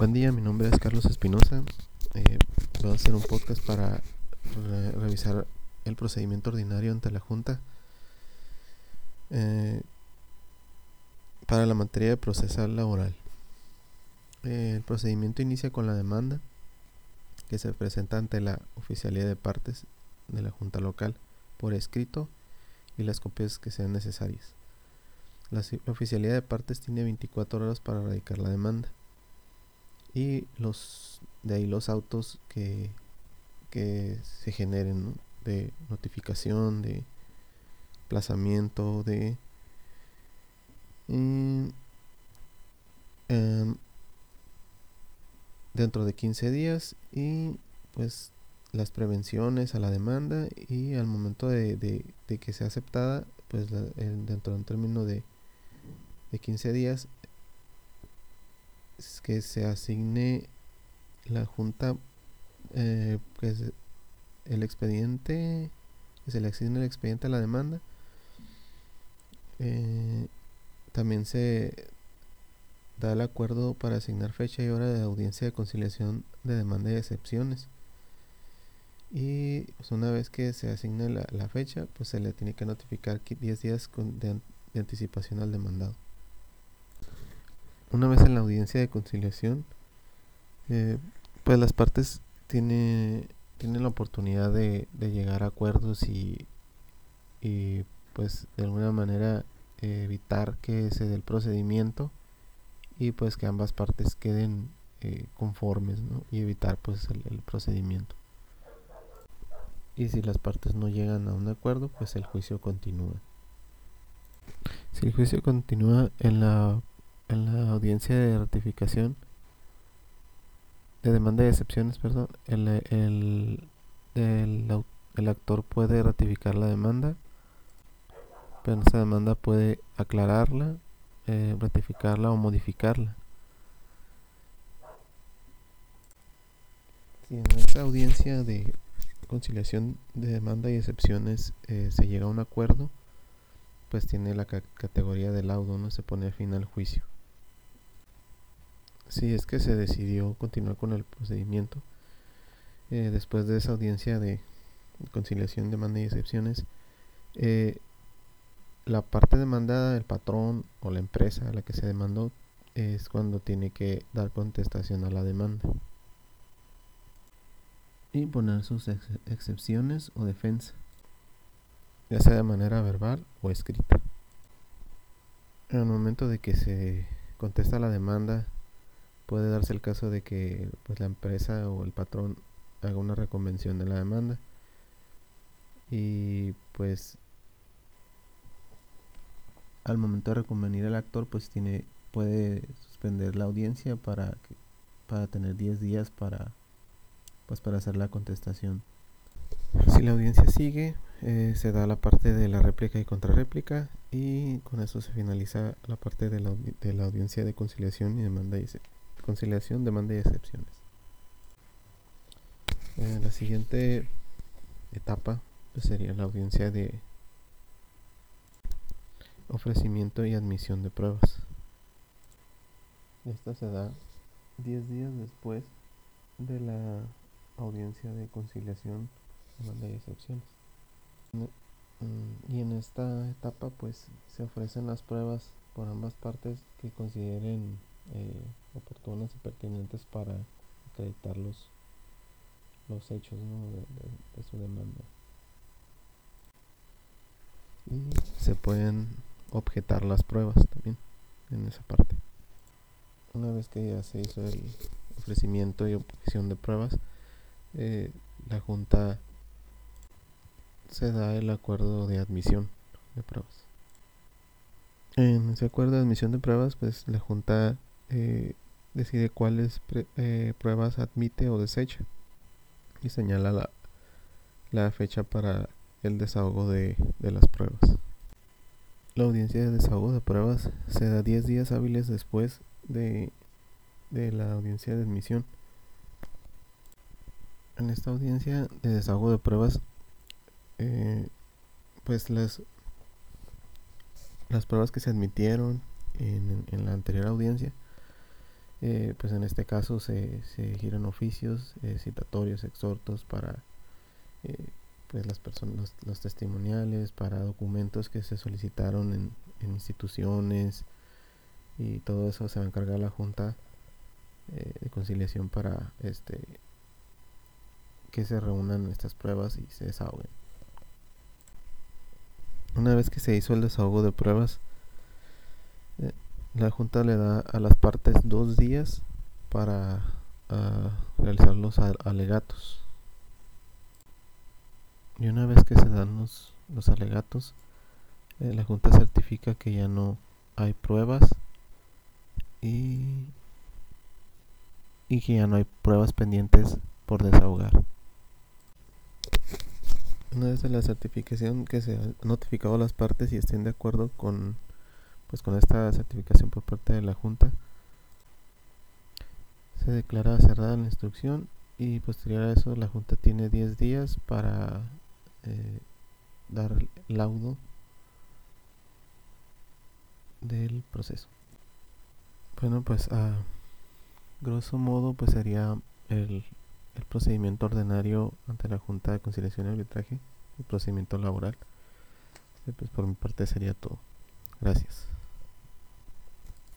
Buen día, mi nombre es Carlos Espinosa. Eh, voy a hacer un podcast para revisar el procedimiento ordinario ante la Junta eh, para la materia de procesal laboral. Eh, el procedimiento inicia con la demanda que se presenta ante la oficialidad de partes de la Junta local por escrito y las copias que sean necesarias. La oficialidad de partes tiene 24 horas para radicar la demanda y los de ahí los autos que, que se generen de notificación de plazamiento de em, dentro de 15 días y pues las prevenciones a la demanda y al momento de, de, que sea aceptada pues dentro de un término de, de 15 días que se asigne la junta eh, el expediente que se le asigne el expediente a la demanda eh, también se da el acuerdo para asignar fecha y hora de audiencia de conciliación de demanda y excepciones. Y pues, una vez que se asigne la, fecha pues se le tiene que notificar 10 días de anticipación al demandado una vez en la audiencia de conciliación, eh, pues las partes tiene, tienen la oportunidad de, llegar a acuerdos y, pues de alguna manera evitar que se dé el procedimiento y pues que ambas partes queden eh, conformes y evitar pues el, procedimiento. Y si las partes no llegan a un acuerdo, pues el juicio continúa. Si el juicio continúa en la en la audiencia de ratificación de demanda de excepciones, perdón, el, el, el, actor puede ratificar la demanda, pero esa demanda puede aclararla, eh, ratificarla o modificarla. Si en esta audiencia de conciliación de demanda y excepciones eh, se llega a un acuerdo, pues tiene la categoría de laudo, no se pone fin al juicio si es que se decidió continuar con el procedimiento eh, después de esa audiencia de conciliación, demanda y excepciones, eh, la parte demandada, el patrón o la empresa a la que se demandó, es cuando tiene que dar contestación a la demanda y poner sus excepciones o defensa, ya sea de manera verbal o escrita. En el momento de que se contesta la demanda, puede darse el caso de que pues, la empresa o el patrón haga una reconvención de la demanda. Y pues al momento de reconvenir el actor pues tiene puede suspender la audiencia para para tener 10 días para pues para hacer la contestación. Si la audiencia sigue eh, se da la parte de la réplica y contrarréplica y con eso se finaliza la parte de la, de la audiencia de conciliación y demanda y conciliación, demanda y excepciones. Eh, la siguiente etapa pues, sería la audiencia de ofrecimiento y admisión de pruebas. Esta se da 10 días después de la audiencia de conciliación, demanda y excepciones. Mm, y en esta etapa pues se ofrecen las pruebas por ambas partes que consideren eh, oportunas y pertinentes para acreditar los, los hechos de, su demanda. Y se pueden objetar las pruebas también en esa parte. Una vez que ya se hizo el ofrecimiento y objeción de pruebas, eh, la Junta se da el acuerdo de admisión de pruebas. En ese acuerdo de admisión de pruebas, pues la Junta eh, decide cuáles eh, pruebas admite o desecha y señala la, la fecha para el desahogo de, de, las pruebas. La audiencia de desahogo de pruebas se da 10 días hábiles después de, de la audiencia de admisión. En esta audiencia de desahogo de pruebas, eh, pues las, las pruebas que se admitieron en, en la anterior audiencia eh, pues en este caso se, se giran oficios eh, citatorios exhortos para pues las personas los, testimoniales para documentos que se solicitaron en, en, instituciones y todo eso se va a encargar la junta de conciliación para este que se reúnan estas pruebas y se desahoguen. Una vez que se hizo el desahogo de pruebas eh, la Junta le da a las partes dos días para ah, realizar los alegatos. Y una vez que se dan los, alegatos, eh, la Junta certifica que ya no hay pruebas y, y que ya no hay pruebas pendientes por desahogar. Una vez de la certificación que se ha notificado a las partes y estén de acuerdo con pues con esta certificación por parte de la Junta se declara cerrada la instrucción y posterior a eso la Junta tiene 10 días para eh, dar laudo del proceso. Bueno, pues a grosso modo pues sería el, el procedimiento ordinario ante la Junta de Conciliación y Arbitraje, el procedimiento laboral. Pues por mi parte sería todo. Gracias.